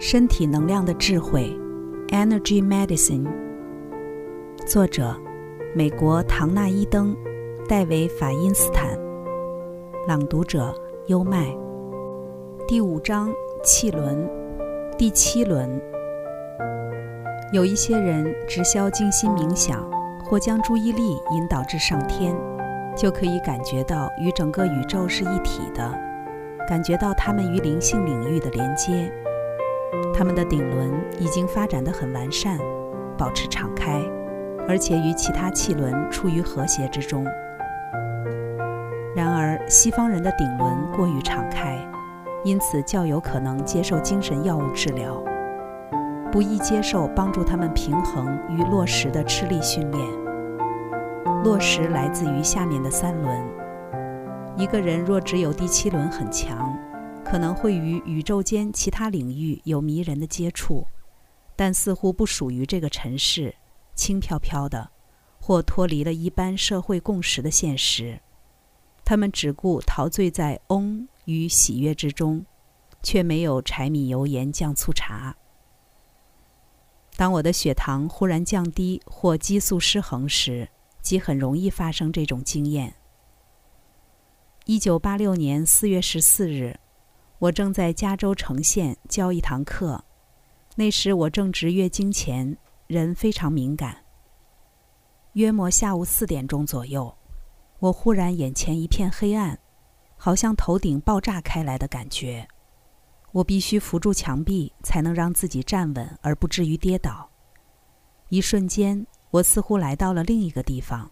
身体能量的智慧，Energy Medicine。作者：美国唐纳伊登、戴维法因斯坦。朗读者：优麦。第五章：气轮，第七轮。有一些人只需要静心冥想，或将注意力引导至上天，就可以感觉到与整个宇宙是一体的，感觉到他们与灵性领域的连接。他们的顶轮已经发展得很完善，保持敞开，而且与其他气轮处于和谐之中。然而，西方人的顶轮过于敞开，因此较有可能接受精神药物治疗，不易接受帮助他们平衡与落实的吃力训练。落实来自于下面的三轮。一个人若只有第七轮很强。可能会与宇宙间其他领域有迷人的接触，但似乎不属于这个尘世，轻飘飘的，或脱离了一般社会共识的现实。他们只顾陶醉在嗡与喜悦之中，却没有柴米油盐酱醋茶。当我的血糖忽然降低或激素失衡时，即很容易发生这种经验。一九八六年四月十四日。我正在加州城县教一堂课，那时我正值月经前，人非常敏感。约莫下午四点钟左右，我忽然眼前一片黑暗，好像头顶爆炸开来的感觉。我必须扶住墙壁才能让自己站稳而不至于跌倒。一瞬间，我似乎来到了另一个地方。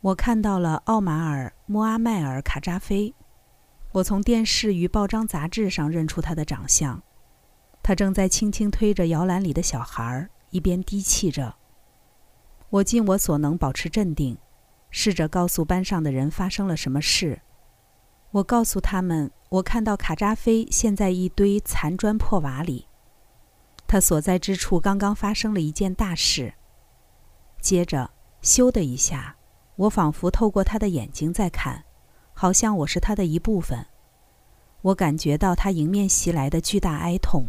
我看到了奥马尔·穆阿迈尔·卡扎菲。我从电视与报章杂志上认出他的长相，他正在轻轻推着摇篮里的小孩，一边低泣着。我尽我所能保持镇定，试着告诉班上的人发生了什么事。我告诉他们，我看到卡扎菲陷在一堆残砖破瓦里，他所在之处刚刚发生了一件大事。接着，咻的一下，我仿佛透过他的眼睛在看。好像我是他的一部分，我感觉到他迎面袭来的巨大哀痛。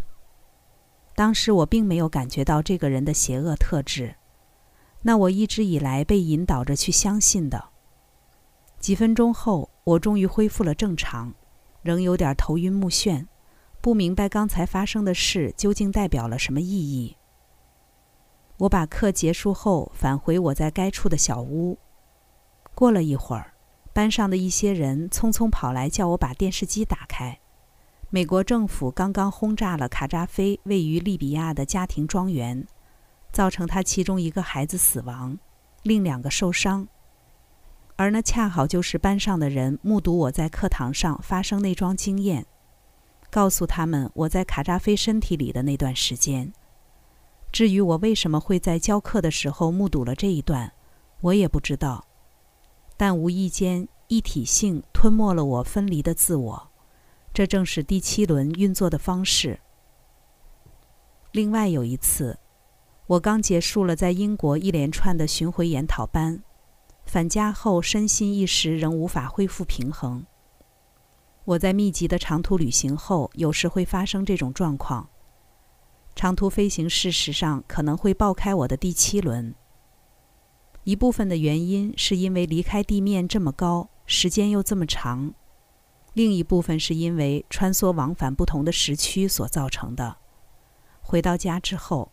当时我并没有感觉到这个人的邪恶特质，那我一直以来被引导着去相信的。几分钟后，我终于恢复了正常，仍有点头晕目眩，不明白刚才发生的事究竟代表了什么意义。我把课结束后返回我在该处的小屋，过了一会儿。班上的一些人匆匆跑来，叫我把电视机打开。美国政府刚刚轰炸了卡扎菲位于利比亚的家庭庄园，造成他其中一个孩子死亡，另两个受伤。而那恰好就是班上的人目睹我在课堂上发生那桩经验，告诉他们我在卡扎菲身体里的那段时间。至于我为什么会在教课的时候目睹了这一段，我也不知道。但无意间，一体性吞没了我分离的自我，这正是第七轮运作的方式。另外有一次，我刚结束了在英国一连串的巡回研讨班，返家后身心一时仍无法恢复平衡。我在密集的长途旅行后，有时会发生这种状况。长途飞行事实上可能会爆开我的第七轮。一部分的原因是因为离开地面这么高，时间又这么长；另一部分是因为穿梭往返不同的时区所造成的。回到家之后，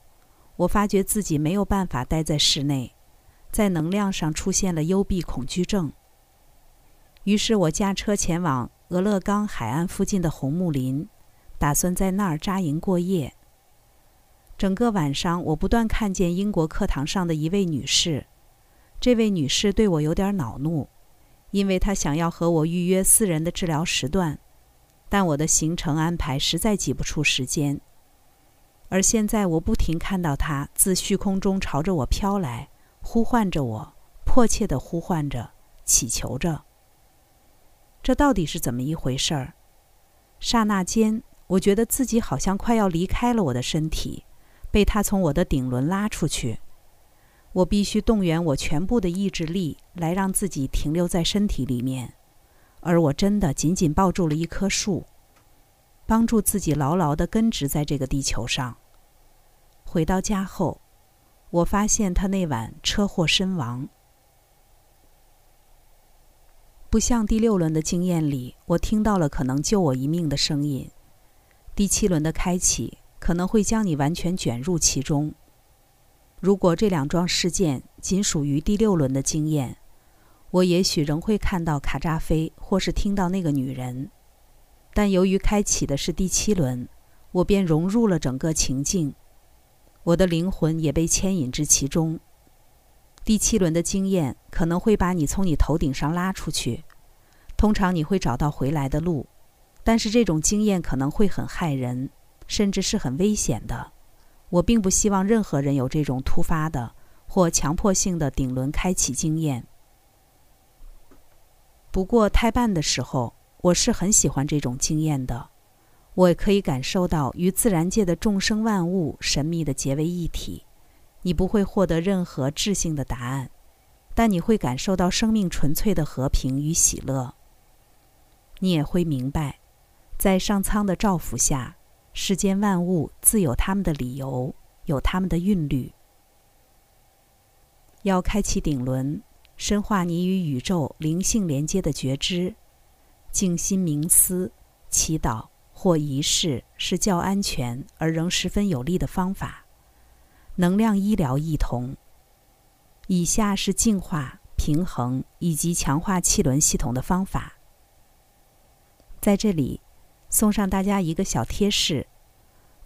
我发觉自己没有办法待在室内，在能量上出现了幽闭恐惧症。于是我驾车前往俄勒冈海岸附近的红木林，打算在那儿扎营过夜。整个晚上，我不断看见英国课堂上的一位女士。这位女士对我有点恼怒，因为她想要和我预约私人的治疗时段，但我的行程安排实在挤不出时间。而现在我不停看到她自虚空中朝着我飘来，呼唤着我，迫切地呼唤着，祈求着。这到底是怎么一回事儿？刹那间，我觉得自己好像快要离开了我的身体，被她从我的顶轮拉出去。我必须动员我全部的意志力来让自己停留在身体里面，而我真的紧紧抱住了一棵树。帮助自己牢牢地根植在这个地球上。回到家后，我发现他那晚车祸身亡。不像第六轮的经验里，我听到了可能救我一命的声音。第七轮的开启可能会将你完全卷入其中。如果这两桩事件仅属于第六轮的经验，我也许仍会看到卡扎菲，或是听到那个女人。但由于开启的是第七轮，我便融入了整个情境，我的灵魂也被牵引至其中。第七轮的经验可能会把你从你头顶上拉出去，通常你会找到回来的路，但是这种经验可能会很害人，甚至是很危险的。我并不希望任何人有这种突发的或强迫性的顶轮开启经验。不过胎半的时候，我是很喜欢这种经验的。我可以感受到与自然界的众生万物神秘的结为一体。你不会获得任何质性的答案，但你会感受到生命纯粹的和平与喜乐。你也会明白，在上苍的照拂下，世间万物自有他们的理由，有他们的韵律。要开启顶轮，深化你与宇宙灵性连接的觉知，静心冥思、祈祷或仪式是较安全而仍十分有力的方法。能量医疗异同。以下是净化、平衡以及强化气轮系统的方法。在这里，送上大家一个小贴士：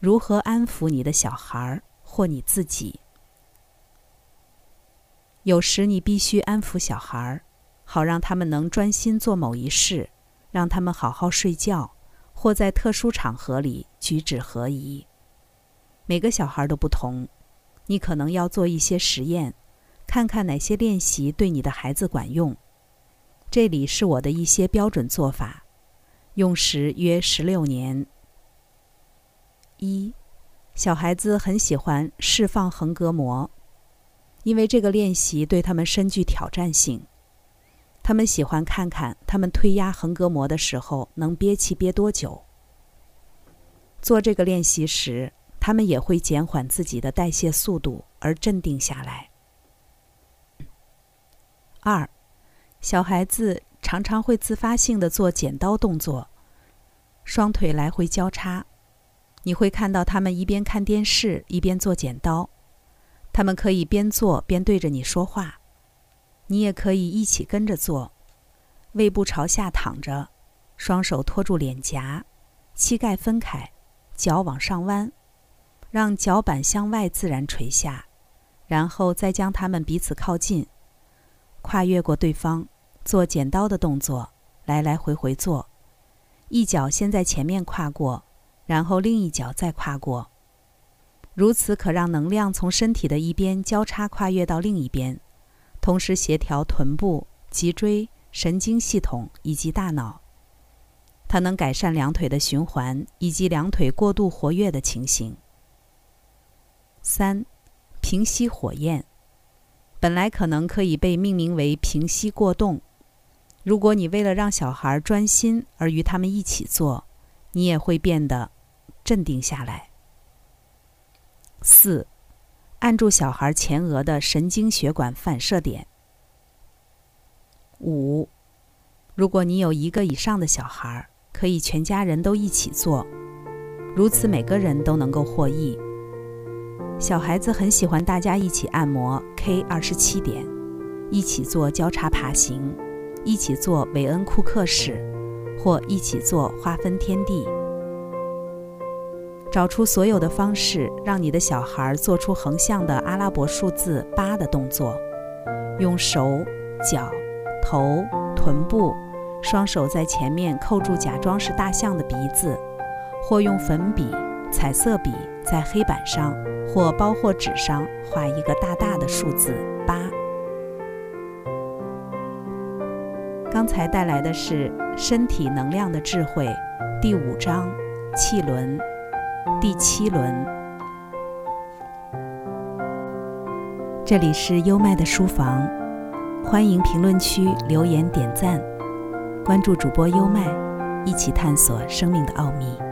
如何安抚你的小孩或你自己。有时你必须安抚小孩，好让他们能专心做某一事，让他们好好睡觉，或在特殊场合里举止合宜。每个小孩都不同。你可能要做一些实验，看看哪些练习对你的孩子管用。这里是我的一些标准做法，用时约十六年。一，小孩子很喜欢释放横膈膜，因为这个练习对他们深具挑战性。他们喜欢看看他们推压横膈膜的时候能憋气憋多久。做这个练习时。他们也会减缓自己的代谢速度而镇定下来。二，小孩子常常会自发性的做剪刀动作，双腿来回交叉。你会看到他们一边看电视一边做剪刀。他们可以边做边对着你说话，你也可以一起跟着做。胃部朝下躺着，双手托住脸颊，膝盖分开，脚往上弯。让脚板向外自然垂下，然后再将他们彼此靠近，跨越过对方，做剪刀的动作，来来回回做。一脚先在前面跨过，然后另一脚再跨过。如此可让能量从身体的一边交叉跨越到另一边，同时协调臀部、脊椎、神经系统以及大脑。它能改善两腿的循环以及两腿过度活跃的情形。三，平息火焰，本来可能可以被命名为平息过动。如果你为了让小孩专心而与他们一起做，你也会变得镇定下来。四，按住小孩前额的神经血管反射点。五，如果你有一个以上的小孩，可以全家人都一起做，如此每个人都能够获益。小孩子很喜欢大家一起按摩 K 二十七点，一起做交叉爬行，一起做韦恩库克式，或一起做划分天地。找出所有的方式，让你的小孩做出横向的阿拉伯数字八的动作，用手、脚、头、臀部，双手在前面扣住假装是大象的鼻子，或用粉笔、彩色笔在黑板上。或包或纸上画一个大大的数字八。刚才带来的是身体能量的智慧第五章气轮第七轮。这里是优麦的书房，欢迎评论区留言点赞，关注主播优麦，一起探索生命的奥秘。